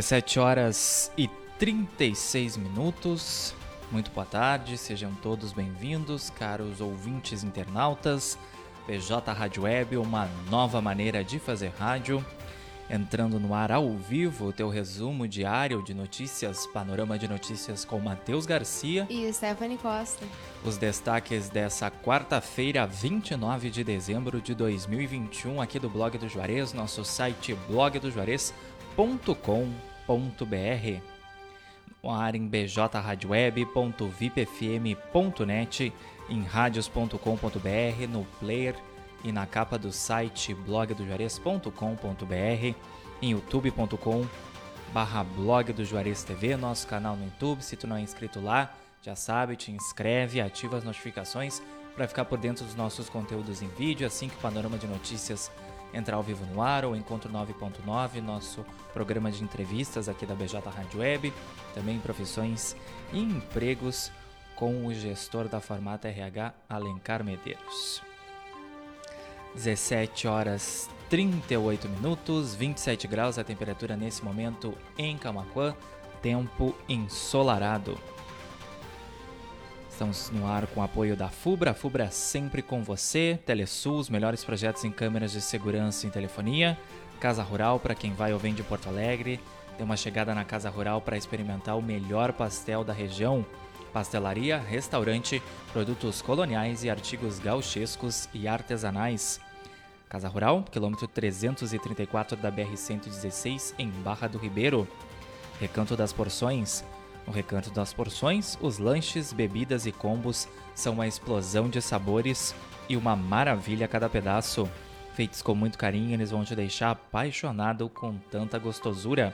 17 horas e 36 minutos. Muito boa tarde, sejam todos bem-vindos, caros ouvintes internautas. PJ Rádio Web, uma nova maneira de fazer rádio. Entrando no ar ao vivo, o teu resumo diário de notícias, panorama de notícias com Matheus Garcia e Stephanie Costa. Os destaques dessa quarta-feira, 29 de dezembro de 2021, aqui do Blog do Juarez, nosso site blogdojuarez.com.br. No ar em bjradioweb.vipfm.net, em radios.com.br, no player e na capa do site blogdojuarez.com.br, em youtube.com barra blog do Juarez TV, nosso canal no YouTube. Se tu não é inscrito lá, já sabe, te inscreve, ativa as notificações para ficar por dentro dos nossos conteúdos em vídeo, assim que o Panorama de Notícias entrar ao vivo no ar, ou Encontro 9.9, nosso programa de entrevistas aqui da BJ Rádio Web, também profissões e empregos com o gestor da Formata RH, Alencar Medeiros. 17 horas 38 minutos, 27 graus a temperatura nesse momento em Camaquã, tempo ensolarado. Estamos no ar com o apoio da FUBRA, a FUBRA sempre com você, Telesul, os melhores projetos em câmeras de segurança e telefonia, Casa Rural para quem vai ou vem de Porto Alegre, dê uma chegada na Casa Rural para experimentar o melhor pastel da região, pastelaria, restaurante, produtos coloniais e artigos gauchescos e artesanais. Casa Rural, quilômetro 334 da BR-116, em Barra do Ribeiro. Recanto das Porções. No Recanto das Porções, os lanches, bebidas e combos são uma explosão de sabores e uma maravilha a cada pedaço. Feitos com muito carinho, eles vão te deixar apaixonado com tanta gostosura.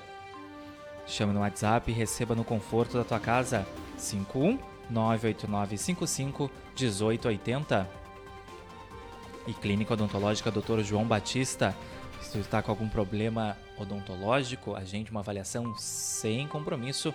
Chame no WhatsApp e receba no conforto da tua casa 51 98955 1880 e Clínica Odontológica Dr. João Batista. Se tu está com algum problema odontológico, agende uma avaliação sem compromisso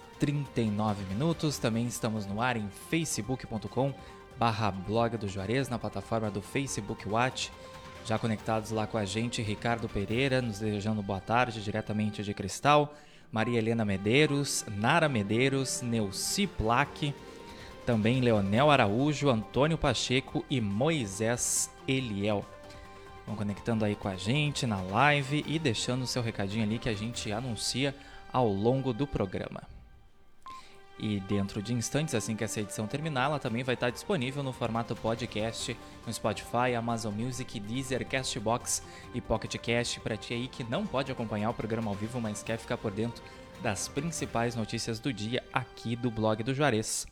39 minutos. Também estamos no ar em facebook.com barra blog do Juarez, na plataforma do Facebook Watch. Já conectados lá com a gente, Ricardo Pereira, nos desejando boa tarde, diretamente de Cristal. Maria Helena Medeiros, Nara Medeiros, Neuci Plaque, também Leonel Araújo, Antônio Pacheco e Moisés Eliel. Vão conectando aí com a gente na live e deixando o seu recadinho ali que a gente anuncia ao longo do programa. E dentro de instantes, assim que essa edição terminar, ela também vai estar disponível no formato podcast no Spotify, Amazon Music, Deezer, Castbox e Pocket Cast para ti aí que não pode acompanhar o programa ao vivo, mas quer ficar por dentro das principais notícias do dia aqui do blog do Juarez.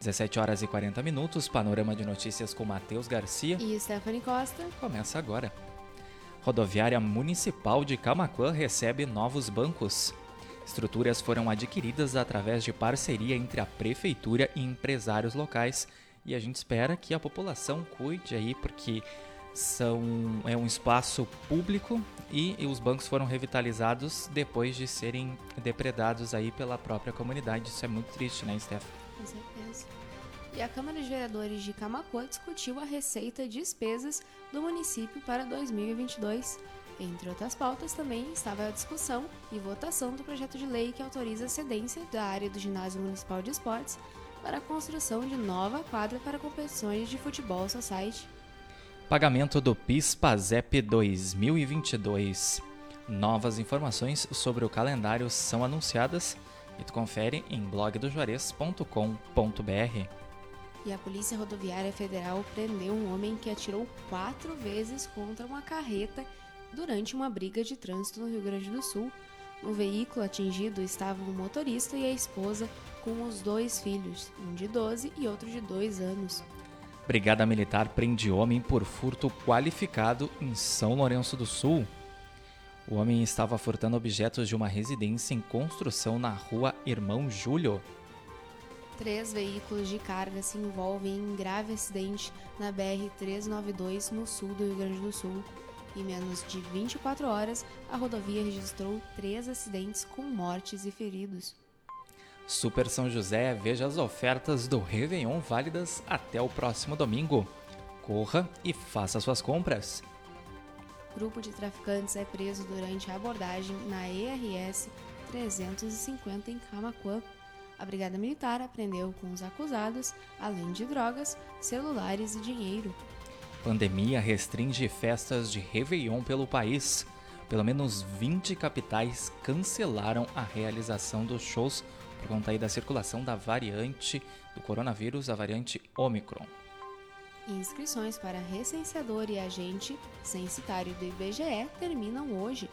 17 horas e 40 minutos, panorama de notícias com Matheus Garcia e Stephanie Costa. Começa agora. Rodoviária Municipal de Camaquã recebe novos bancos. Estruturas foram adquiridas através de parceria entre a prefeitura e empresários locais e a gente espera que a população cuide aí porque são é um espaço público e, e, os bancos foram revitalizados depois de serem depredados aí pela própria comunidade. Isso é muito triste, né, Steph? Com certeza. E a Câmara de Vereadores de Camacuã discutiu a receita e despesas do município para 2022. Entre outras pautas, também estava a discussão e votação do projeto de lei que autoriza a cedência da área do Ginásio Municipal de Esportes para a construção de nova quadra para competições de futebol society. Pagamento do PIS-PASEP 2022. Novas informações sobre o calendário são anunciadas e tu confere em blogdojuarez.com.br. E a Polícia Rodoviária Federal prendeu um homem que atirou quatro vezes contra uma carreta durante uma briga de trânsito no Rio Grande do Sul. No veículo atingido estavam o motorista e a esposa com os dois filhos, um de 12 e outro de 2 anos. Brigada Militar prende homem por furto qualificado em São Lourenço do Sul. O homem estava furtando objetos de uma residência em construção na rua Irmão Júlio. Três veículos de carga se envolvem em grave acidente na BR-392 no sul do Rio Grande do Sul. Em menos de 24 horas, a rodovia registrou três acidentes com mortes e feridos. Super São José, veja as ofertas do Réveillon válidas até o próximo domingo. Corra e faça suas compras. Grupo de traficantes é preso durante a abordagem na ERS 350 em Camacuã. A Brigada Militar apreendeu com os acusados, além de drogas, celulares e dinheiro. Pandemia restringe festas de Réveillon pelo país. Pelo menos 20 capitais cancelaram a realização dos shows por conta aí da circulação da variante do coronavírus, a variante Omicron. Inscrições para recenseador e agente censitário do IBGE terminam hoje.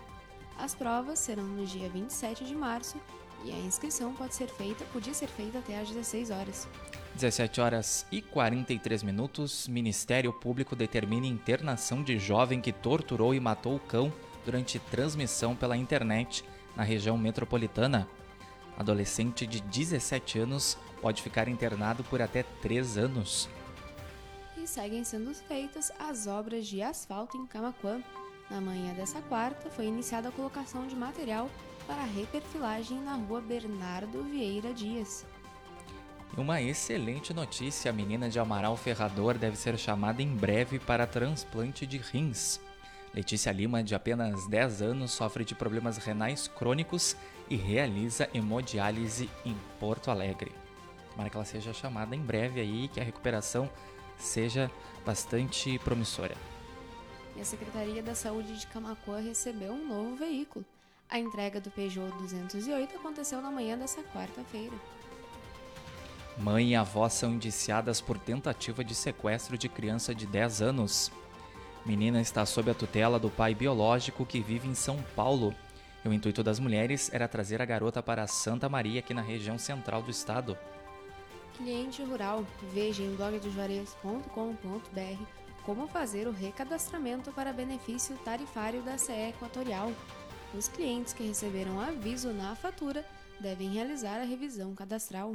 As provas serão no dia 27 de março e a inscrição pode ser feita, podia ser feita até às 16 horas. 17 horas e 43 minutos, Ministério Público determina internação de jovem que torturou e matou o cão durante transmissão pela internet na região metropolitana. Adolescente de 17 anos pode ficar internado por até 3 anos seguem sendo feitas as obras de asfalto em Camaquã. Na manhã dessa quarta, foi iniciada a colocação de material para reperfilagem na rua Bernardo Vieira Dias. Uma excelente notícia: a menina de Amaral Ferrador deve ser chamada em breve para transplante de rins. Letícia Lima, de apenas 10 anos, sofre de problemas renais crônicos e realiza hemodiálise em Porto Alegre. Tomara que ela seja chamada em breve aí, que a recuperação seja bastante promissora. E a Secretaria da Saúde de Camacoa recebeu um novo veículo. A entrega do Peugeot 208 aconteceu na manhã dessa quarta-feira. Mãe e avó são indiciadas por tentativa de sequestro de criança de 10 anos. Menina está sob a tutela do pai biológico que vive em São Paulo. E o intuito das mulheres era trazer a garota para Santa Maria, aqui na região central do estado. Cliente rural, veja em blogdojuarez.com.br como fazer o recadastramento para benefício tarifário da CE Equatorial. Os clientes que receberam aviso na fatura devem realizar a revisão cadastral.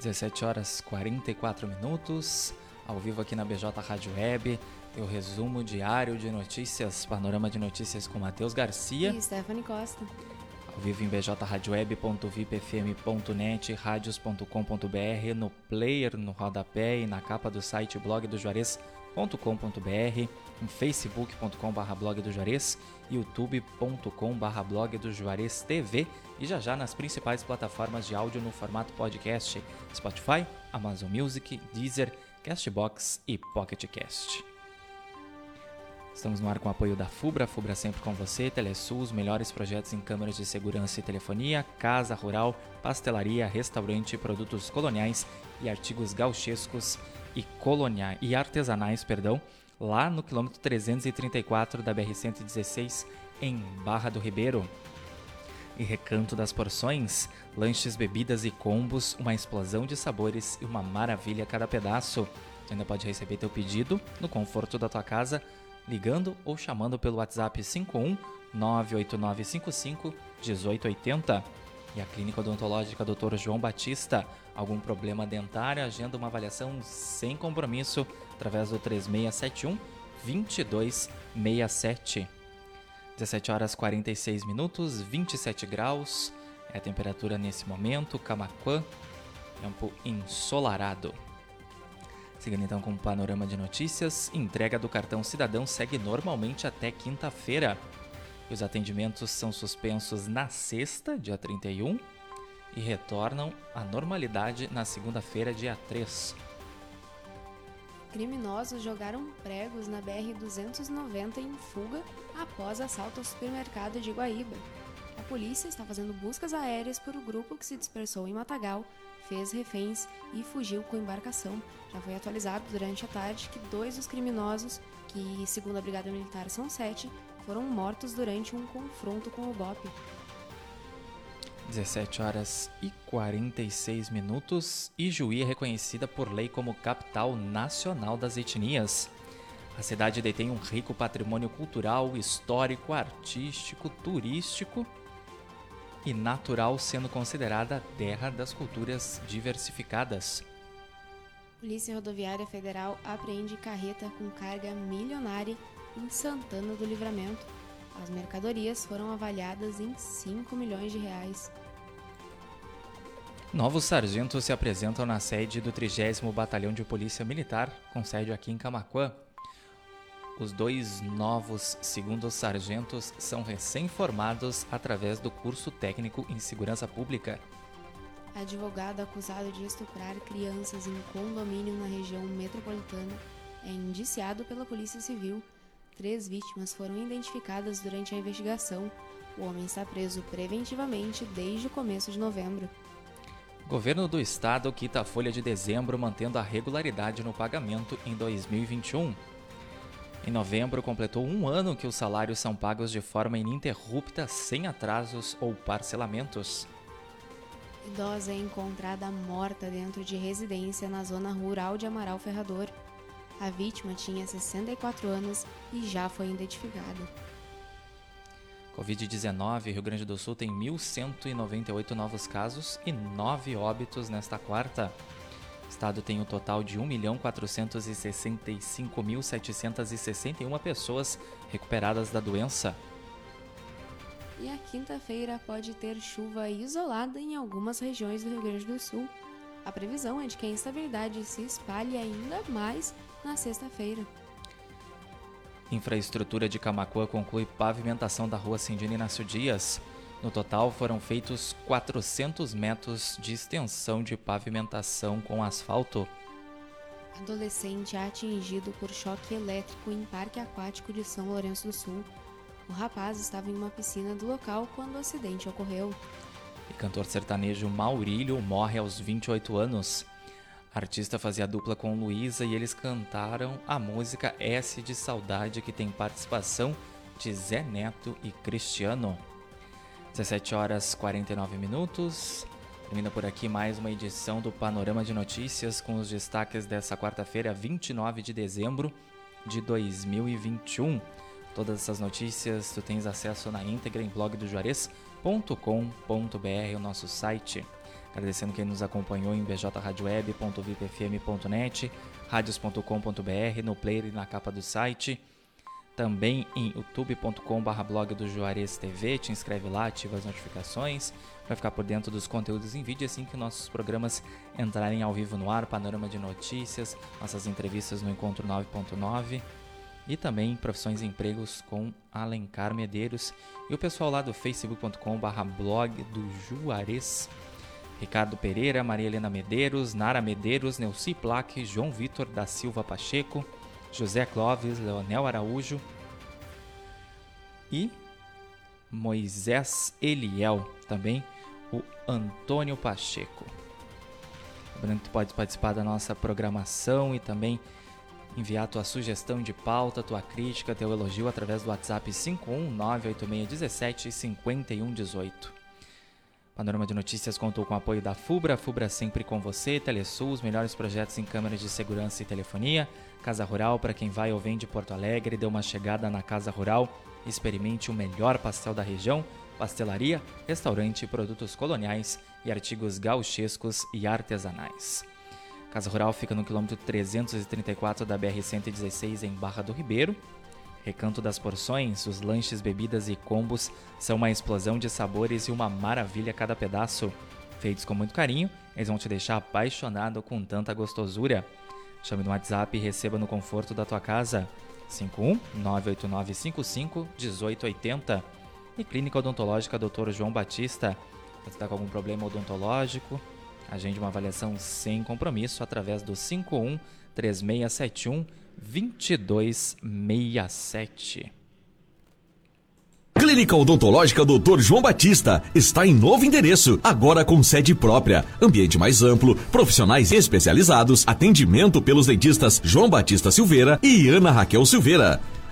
17 horas 44 minutos, ao vivo aqui na BJ Rádio Web, o resumo diário de notícias, panorama de notícias com Matheus Garcia. E Stephanie Costa. Ao vivo em bjradioweb.vipfm.net, radios.com.br, no player, no rodapé e na capa do site blog do Juarez.com.br, em facebook.com.br blog do Juarez, youtube.com.br blog do Juarez TV e já já nas principais plataformas de áudio no formato podcast, Spotify, Amazon Music, Deezer, Castbox e Pocket Cast. Estamos no ar com o apoio da FUBRA, FUBRA sempre com você, Telesul, os melhores projetos em câmeras de segurança e telefonia, casa rural, pastelaria, restaurante, produtos coloniais e artigos gauchescos e coloniais e artesanais, perdão, lá no quilômetro 334 da BR-116 em Barra do Ribeiro. E Recanto das Porções, lanches, bebidas e combos, uma explosão de sabores e uma maravilha a cada pedaço. Você ainda pode receber teu pedido no conforto da tua casa ligando ou chamando pelo WhatsApp 51 98955 1880. E a Clínica Odontológica Dr. João Batista, algum problema dentário, agenda uma avaliação sem compromisso através do 3671 2267. 17 horas 46 minutos, 27 graus é a temperatura nesse momento, Camaquã, tempo ensolarado. Seguindo então com o panorama de notícias, entrega do cartão cidadão segue normalmente até quinta-feira. Os atendimentos são suspensos na sexta, dia 31, e retornam à normalidade na segunda-feira, dia 3. Criminosos jogaram pregos na BR-290 em fuga após assalto ao supermercado de Guaíba. A polícia está fazendo buscas aéreas por o grupo que se dispersou em Matagal fez reféns e fugiu com embarcação. Já foi atualizado durante a tarde que dois dos criminosos, que segundo a Brigada Militar são sete, foram mortos durante um confronto com o BOP. 17 horas e 46 minutos e Juí é reconhecida por lei como capital nacional das etnias. A cidade detém um rico patrimônio cultural, histórico, artístico, turístico e natural, sendo considerada a terra das culturas diversificadas. Polícia Rodoviária Federal apreende carreta com carga milionária em Santana do Livramento. As mercadorias foram avaliadas em 5 milhões de reais. Novos sargentos se apresentam na sede do 30 Batalhão de Polícia Militar, com sede aqui em Camaquã. Os dois novos segundos sargentos são recém-formados através do curso técnico em segurança pública. Advogado acusado de estuprar crianças em condomínio na região metropolitana é indiciado pela Polícia Civil. Três vítimas foram identificadas durante a investigação. O homem está preso preventivamente desde o começo de novembro. Governo do Estado quita a folha de dezembro, mantendo a regularidade no pagamento em 2021. Em novembro, completou um ano que os salários são pagos de forma ininterrupta, sem atrasos ou parcelamentos. Idosa é encontrada morta dentro de residência na zona rural de Amaral Ferrador. A vítima tinha 64 anos e já foi identificada. Covid-19, Rio Grande do Sul tem 1.198 novos casos e 9 óbitos nesta quarta. O estado tem um total de 1.465.761 pessoas recuperadas da doença. E a quinta-feira pode ter chuva isolada em algumas regiões do Rio Grande do Sul. A previsão é de que a instabilidade se espalhe ainda mais na sexta-feira. Infraestrutura de Camacuã conclui pavimentação da rua Cindina Inácio Dias. No total, foram feitos 400 metros de extensão de pavimentação com asfalto. Adolescente atingido por choque elétrico em parque aquático de São Lourenço do Sul. O rapaz estava em uma piscina do local quando o acidente ocorreu. E cantor sertanejo Maurílio morre aos 28 anos. A artista fazia dupla com Luísa e eles cantaram a música S de Saudade, que tem participação de Zé Neto e Cristiano. 17 horas 49 minutos. Termina por aqui mais uma edição do Panorama de Notícias com os destaques dessa quarta-feira, 29 de dezembro de 2021. Todas essas notícias tu tens acesso na íntegra em blogdojuarez.com.br, o nosso site. Agradecendo quem nos acompanhou em bjradioweb.vipfm.net, radios.com.br, no player e na capa do site. Também em youtube.com.br blog do Juarez TV. Te inscreve lá, ativa as notificações para ficar por dentro dos conteúdos em vídeo assim que nossos programas entrarem ao vivo no ar, panorama de notícias, nossas entrevistas no Encontro 9.9 e também profissões e empregos com Alencar Medeiros e o pessoal lá do facebook.com.br blog do Juarez Ricardo Pereira, Maria Helena Medeiros, Nara Medeiros, Neuci Plaque, João Vitor da Silva Pacheco, José Clóvis, Leonel Araújo e Moisés Eliel, também o Antônio Pacheco. Lembrando que pode participar da nossa programação e também enviar tua sugestão de pauta, tua crítica, teu elogio através do WhatsApp 5198617 5118. Panorama de Notícias contou com o apoio da FUBRA, FUBRA sempre com você, Telesul, os melhores projetos em câmeras de segurança e telefonia, Casa Rural para quem vai ou vem de Porto Alegre, dê uma chegada na Casa Rural, experimente o melhor pastel da região, pastelaria, restaurante, produtos coloniais e artigos gauchescos e artesanais. Casa Rural fica no quilômetro 334 da BR-116 em Barra do Ribeiro, Recanto das Porções, os lanches, bebidas e combos são uma explosão de sabores e uma maravilha a cada pedaço. Feitos com muito carinho, eles vão te deixar apaixonado com tanta gostosura. Chame no WhatsApp e receba no conforto da tua casa. 51 98955 1880. E Clínica Odontológica Dr. João Batista. Você está com algum problema odontológico? Agende uma avaliação sem compromisso através do 51 3671 2267. Clínica Odontológica Dr. João Batista está em novo endereço, agora com sede própria, ambiente mais amplo, profissionais especializados, atendimento pelos dentistas João Batista Silveira e Ana Raquel Silveira.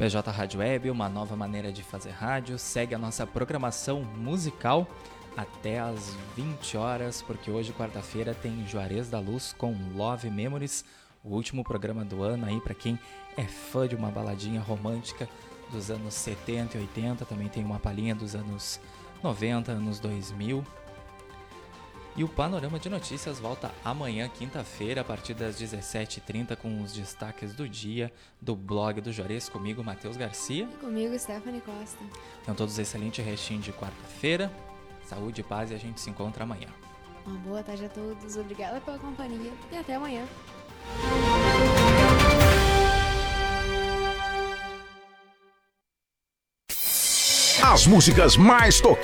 BJ Rádio Web, uma nova maneira de fazer rádio. Segue a nossa programação musical até às 20 horas, porque hoje, quarta-feira, tem Juarez da Luz com Love Memories, o último programa do ano aí para quem é fã de uma baladinha romântica dos anos 70 e 80, também tem uma palhinha dos anos 90, anos 2000. E o Panorama de Notícias volta amanhã, quinta-feira, a partir das 17h30, com os destaques do dia do blog do Juarez, comigo, Matheus Garcia. E comigo, Stephanie Costa. Então, todos excelente restinho de quarta-feira. Saúde e paz e a gente se encontra amanhã. Uma boa tarde a todos, obrigada pela companhia e até amanhã. As músicas mais tocadas.